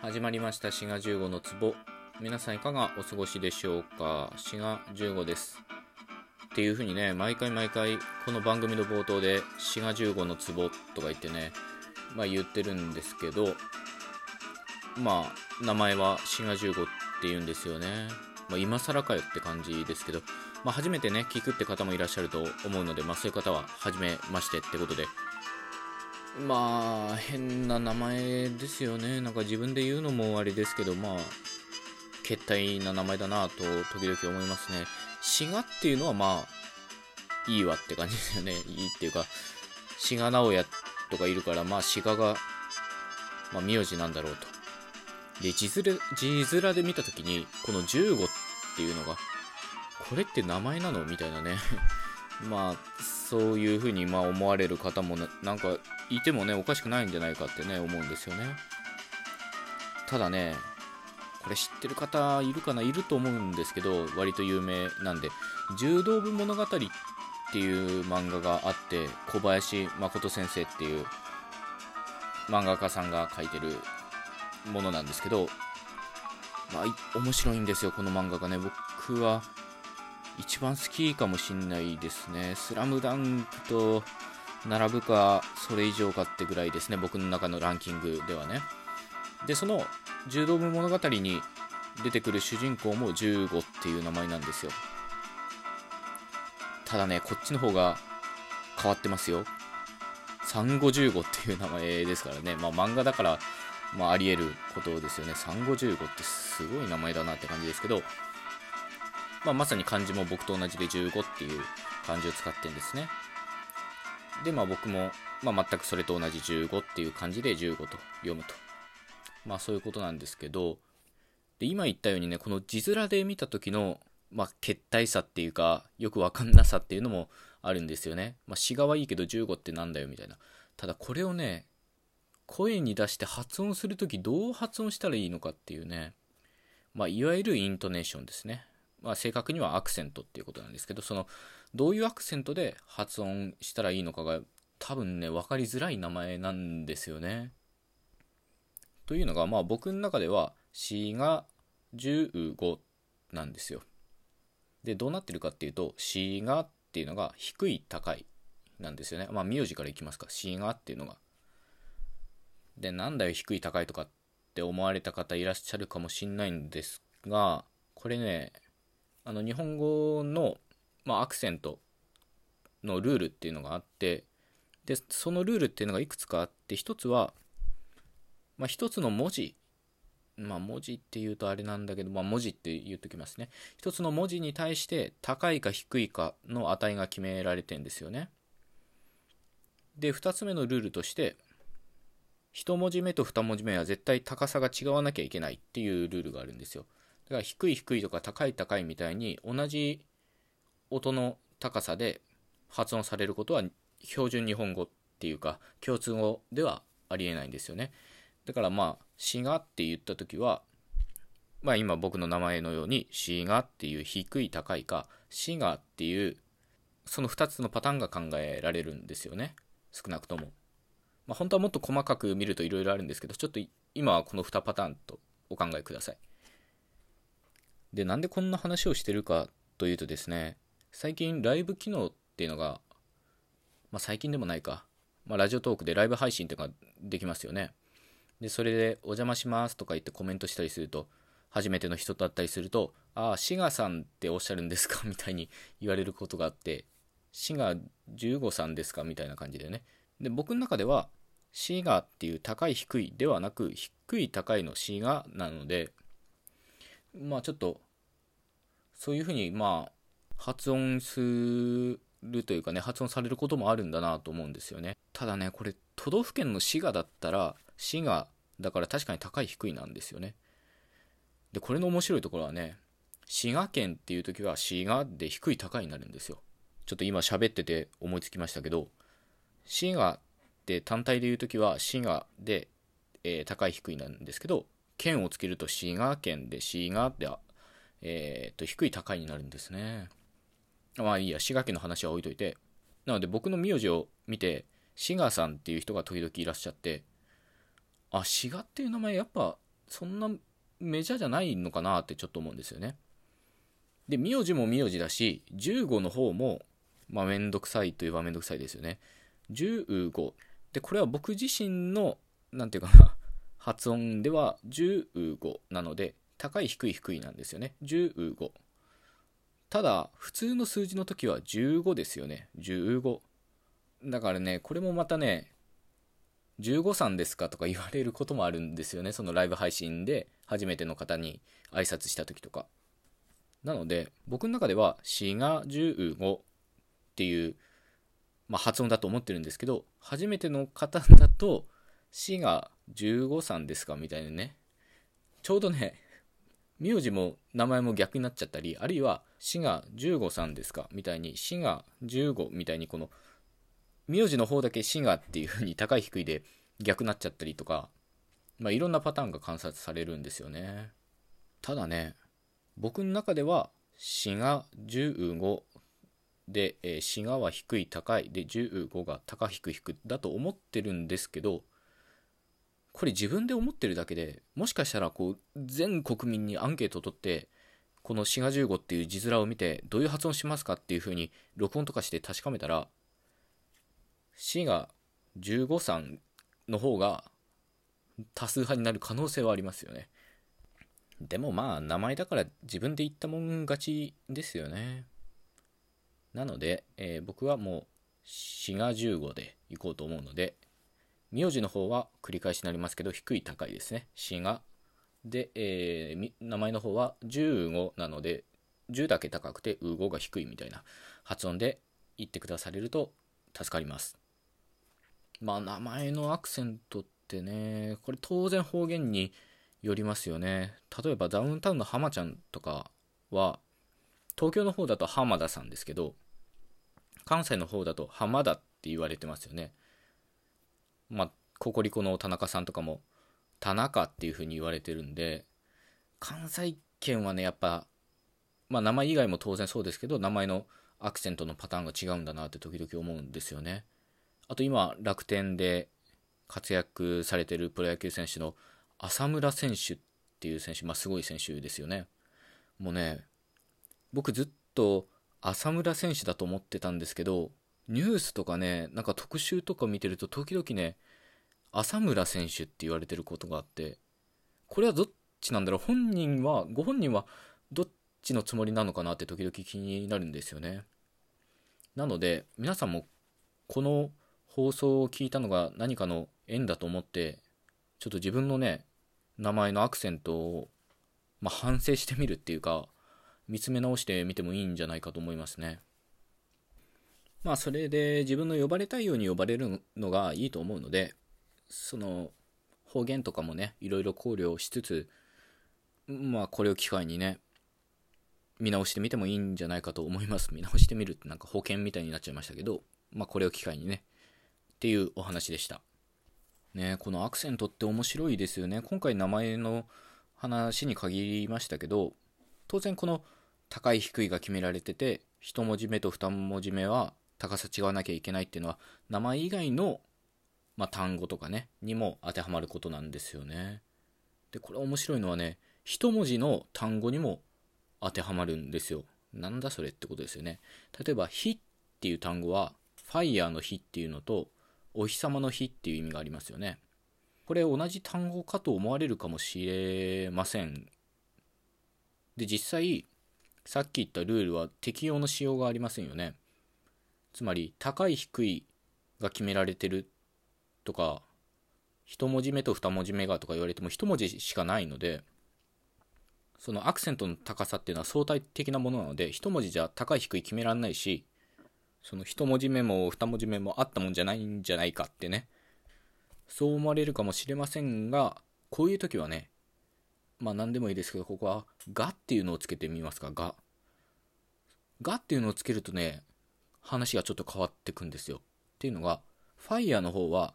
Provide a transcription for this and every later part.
始まりました。滋賀15の壺。皆さんいかがお過ごしでしょうか？滋賀15です。っていう風にね毎回毎回この番組の冒頭で滋賀15の壺とか言ってねまあ言ってるんですけどまあ名前は滋賀15って言うんですよね。まあ、今更かよって感じですけど、まあ、初めてね聞くって方もいらっしゃると思うので、まあ、そういう方は初めましてってことでまあ変な名前ですよね。なんか自分で言うのもあれですけどまあ決体な名前だなと時々思いますね。滋賀っていうのはまあいいわって感じですよね。いいっていうか滋賀直哉とかいるからまあ滋賀が、まあ、名字なんだろうと。で、字面、字面で見たときに、この15っていうのが、これって名前なの？みたいなね。まあ、そういうふうにま思われる方もなんかいてもね、おかしくないんじゃないかってね、思うんですよね。ただね、これ知ってる方いるかな？いると思うんですけど、割と有名なんで、柔道部物語っていう漫画があって、小林誠先生っていう漫画家さんが書いてるものなんですけど、まあ、面白いんですよ、この漫画がね。僕は一番好きかもしんないですね。スラムダンクと並ぶか、それ以上かってぐらいですね、僕の中のランキングではね。で、その柔道部物語に出てくる主人公も15っていう名前なんですよ。ただね、こっちの方が変わってますよ。産後15っていう名前ですからね。まあ漫画だからまあ、あり得ることですよね。産後15ってすごい名前だなって感じですけど、まあ、まさに漢字も僕と同じで15っていう漢字を使ってるんですね。で、まあ僕も、まあ、全くそれと同じ15っていう漢字で15と読むと。まあそういうことなんですけど、で、今言ったようにね、この字面で見た時の、まあ、決体さっていうか、よくわかんなさっていうのもあるんですよね。まあ、詩がはいいけど15ってなんだよみたいな。ただこれをね、声に出して発音するときどう発音したらいいのかっていうね、まあ、いわゆるイントネーションですね。まあ、正確にはアクセントっていうことなんですけど、その、どういうアクセントで発音したらいいのかが多分ね、分かりづらい名前なんですよね。というのが、まあ僕の中では、詩が15なんですよ。で、どうなってるかっていうと、詩がっていうのが低い高いなんですよね。まあ名字からいきますか。詩がっていうのがで、なんだよ、低い高いとかって思われた方いらっしゃるかもしんないんですが、これね、あの、日本語の、まあ、アクセントのルールっていうのがあって、で、そのルールっていうのがいくつかあって、一つは、まあ、一つの文字、まあ、文字って言うとあれなんだけど、まあ、文字って言っときますね。一つの文字に対して高いか低いかの値が決められてんですよね。で、二つ目のルールとして、1文字目と2文字目は絶対高さが違わなきゃいけないっていうルールがあるんですよ。だから低い低いとか高い高いみたいに同じ音の高さで発音されることは標準日本語っていうか共通語ではありえないんですよね。だからまあ、しがって言った時は、まあ今僕の名前のように、しがっていう低い高いか、しがっていう、その2つのパターンが考えられるんですよね。少なくとも。まあ、本当はもっと細かく見るといろいろあるんですけど、ちょっと今はこの2パターンとお考えください。で、なんでこんな話をしてるかというとですね、最近ライブ機能っていうのが、まあ、最近でもないか、まあ、ラジオトークでライブ配信っていうのができますよね。で、それでお邪魔しますとか言ってコメントしたりすると、初めての人だったりすると、ああ、シガさんっておっしゃるんですか？みたいに言われることがあって、シガ15さんですか？みたいな感じでね。で、僕の中では、シガっていう高い低いではなく低い高いのシガなのでまあちょっとそういうふうにまあ発音するというかね発音されることもあるんだなと思うんですよね。ただねこれ都道府県の滋賀だったら滋賀だから確かに高い低いなんですよね。でこれの面白いところはね滋賀県っていう時は滋賀で低い高いになるんですよ。ちょっと今喋ってて思いつきましたけど滋賀って単体で言うときは滋賀で、えー、高い低いなんですけど、県をつけると滋賀県で滋賀で、えー、と低い高いになるんですね。まあいいや、滋賀県の話は置いといて。なので僕の名字を見て、滋賀さんっていう人が時々いらっしゃって、あ、滋賀っていう名前やっぱそんなメジャーじゃないのかなってちょっと思うんですよね。で、名字も名字だし、15の方も、まあ、めんどくさいといえばめんどくさいですよね。15。で、これは僕自身の、なんていうかな、発音では15なので、高い低い低いなんですよね。15。ただ、普通の数字の時は15ですよね。15。だからね、これもまたね、15さんですかとか言われることもあるんですよね。そのライブ配信で初めての方に挨拶した時とか。なので、僕の中では、死が15っていう、まあ、発音だと思ってるんですけど、初めての方だと、死が15さんですかみたいなね。ちょうどね、名字も名前も逆になっちゃったり、あるいは、死が15さんですかみたいに、死が15みたいに、この、名字の方だけ死がっていう風に高い低いで逆になっちゃったりとか、まあ、いろんなパターンが観察されるんですよね。ただね、僕の中では、死が15で、えー、滋賀は低い高いで15が高低低だと思ってるんですけどこれ自分で思ってるだけでもしかしたらこう全国民にアンケートを取ってこの滋賀15っていう字面を見てどういう発音しますかっていう風に録音とかして確かめたら滋賀15さんの方が多数派になる可能性はありますよね。でもまあ名前だから自分で言ったもん勝ちですよね。なので、えー、僕はもう滋賀15で行こうと思うので、名字の方は繰り返しになりますけど、低い高いですね。滋賀。で、えー、名前の方は15なので、10だけ高くて、う5が低いみたいな発音で言ってくだされると助かります。まあ、名前のアクセントってね、これ当然方言によりますよね。例えばダウンタウンの浜ちゃんとかは、東京の方だと浜田さんですけど、関西の方だと浜田って言われてますよね。まあ、ココリコの田中さんとかも、田中っていう風に言われてるんで、関西圏はね、やっぱ、まあ名前以外も当然そうですけど、名前のアクセントのパターンが違うんだなって時々思うんですよね。あと今、楽天で活躍されてるプロ野球選手の浅村選手っていう選手、まあすごい選手ですよね。もうね、僕ずっと浅村選手だと思ってたんですけど、ニュースとかね、なんか特集とか見てると時々ね、浅村選手って言われてることがあって、これはどっちなんだろう？本人は、ご本人はどっちのつもりなのかなって時々気になるんですよね。なので、皆さんもこの放送を聞いたのが何かの縁だと思って、ちょっと自分のね、名前のアクセントを、まあ、反省してみるっていうか、見つめ直してみてもいいんじゃないかと思いますね。まあそれで自分の呼ばれたいように呼ばれるのがいいと思うので、その方言とかもね、いろいろ考慮しつつ、まあこれを機会にね、見直してみてもいいんじゃないかと思います。見直してみるってなんか保険みたいになっちゃいましたけど、まあこれを機会にね、っていうお話でした。ねこのアクセントって面白いですよね。今回名前の話に限りましたけど、当然この高い低いが決められてて1文字目と2文字目は高さ違わなきゃいけないっていうのは名前以外の、まあ、単語とかねにも当てはまることなんですよね。でこれ面白いのはね1文字の単語にも当てはまるんですよ。なんだそれってことですよね。例えば「火」っていう単語はファイヤーの火っていうのとお日様の日っていう意味がありますよね。これ同じ単語かと思われるかもしれません。で実際さっき言ったルールは適用のしようがありませんよね。つまり、高い低いが決められてるとか、1文字目と2文字目がとか言われても1文字しかないので、そのアクセントの高さっていうのは相対的なものなので、1文字じゃ高い低い決められないし、その1文字目も2文字目もあったもんじゃないんじゃないかってね、そう思われるかもしれませんが、こういう時はね、まあ何でもいいですけど、ここは、がっていうのをつけてみますか、が。がっていうのをつけるとね、話がちょっと変わってくんですよ。っていうのが、ファイヤーの方は、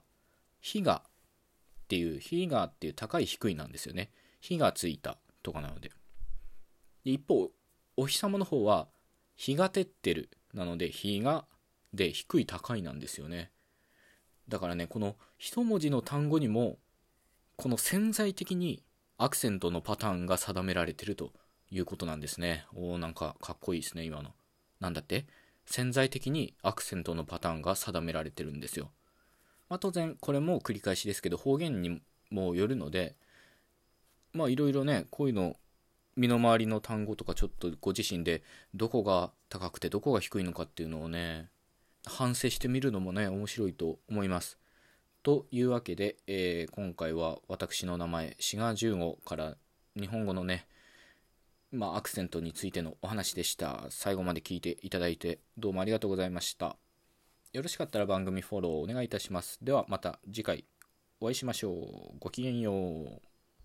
火がっていう、火がっていう高い低いなんですよね。火がついたとかなので。で一方、お日様の方は、日が照ってるなので、日がで低い高いなんですよね。だからね、この一文字の単語にも、この潜在的にアクセントのパターンが定められてるということなんですね。おー、なんかかっこいいですね、今の。なんだって？潜在的にアクセントのパターンが定められてるんですよ。まあ、当然、これも繰り返しですけど、方言にもよるので、まあいろいろね、こういうの、身の回りの単語とかちょっとご自身でどこが高くてどこが低いのかっていうのをね、反省してみるのもね、面白いと思います。というわけで、えー、今回は私の名前、志賀十五から日本語のね、まあ、アクセントについてのお話でした。最後まで聞いていただいてどうもありがとうございました。よろしかったら番組フォローお願いいたします。ではまた次回お会いしましょう。ごきげんよう。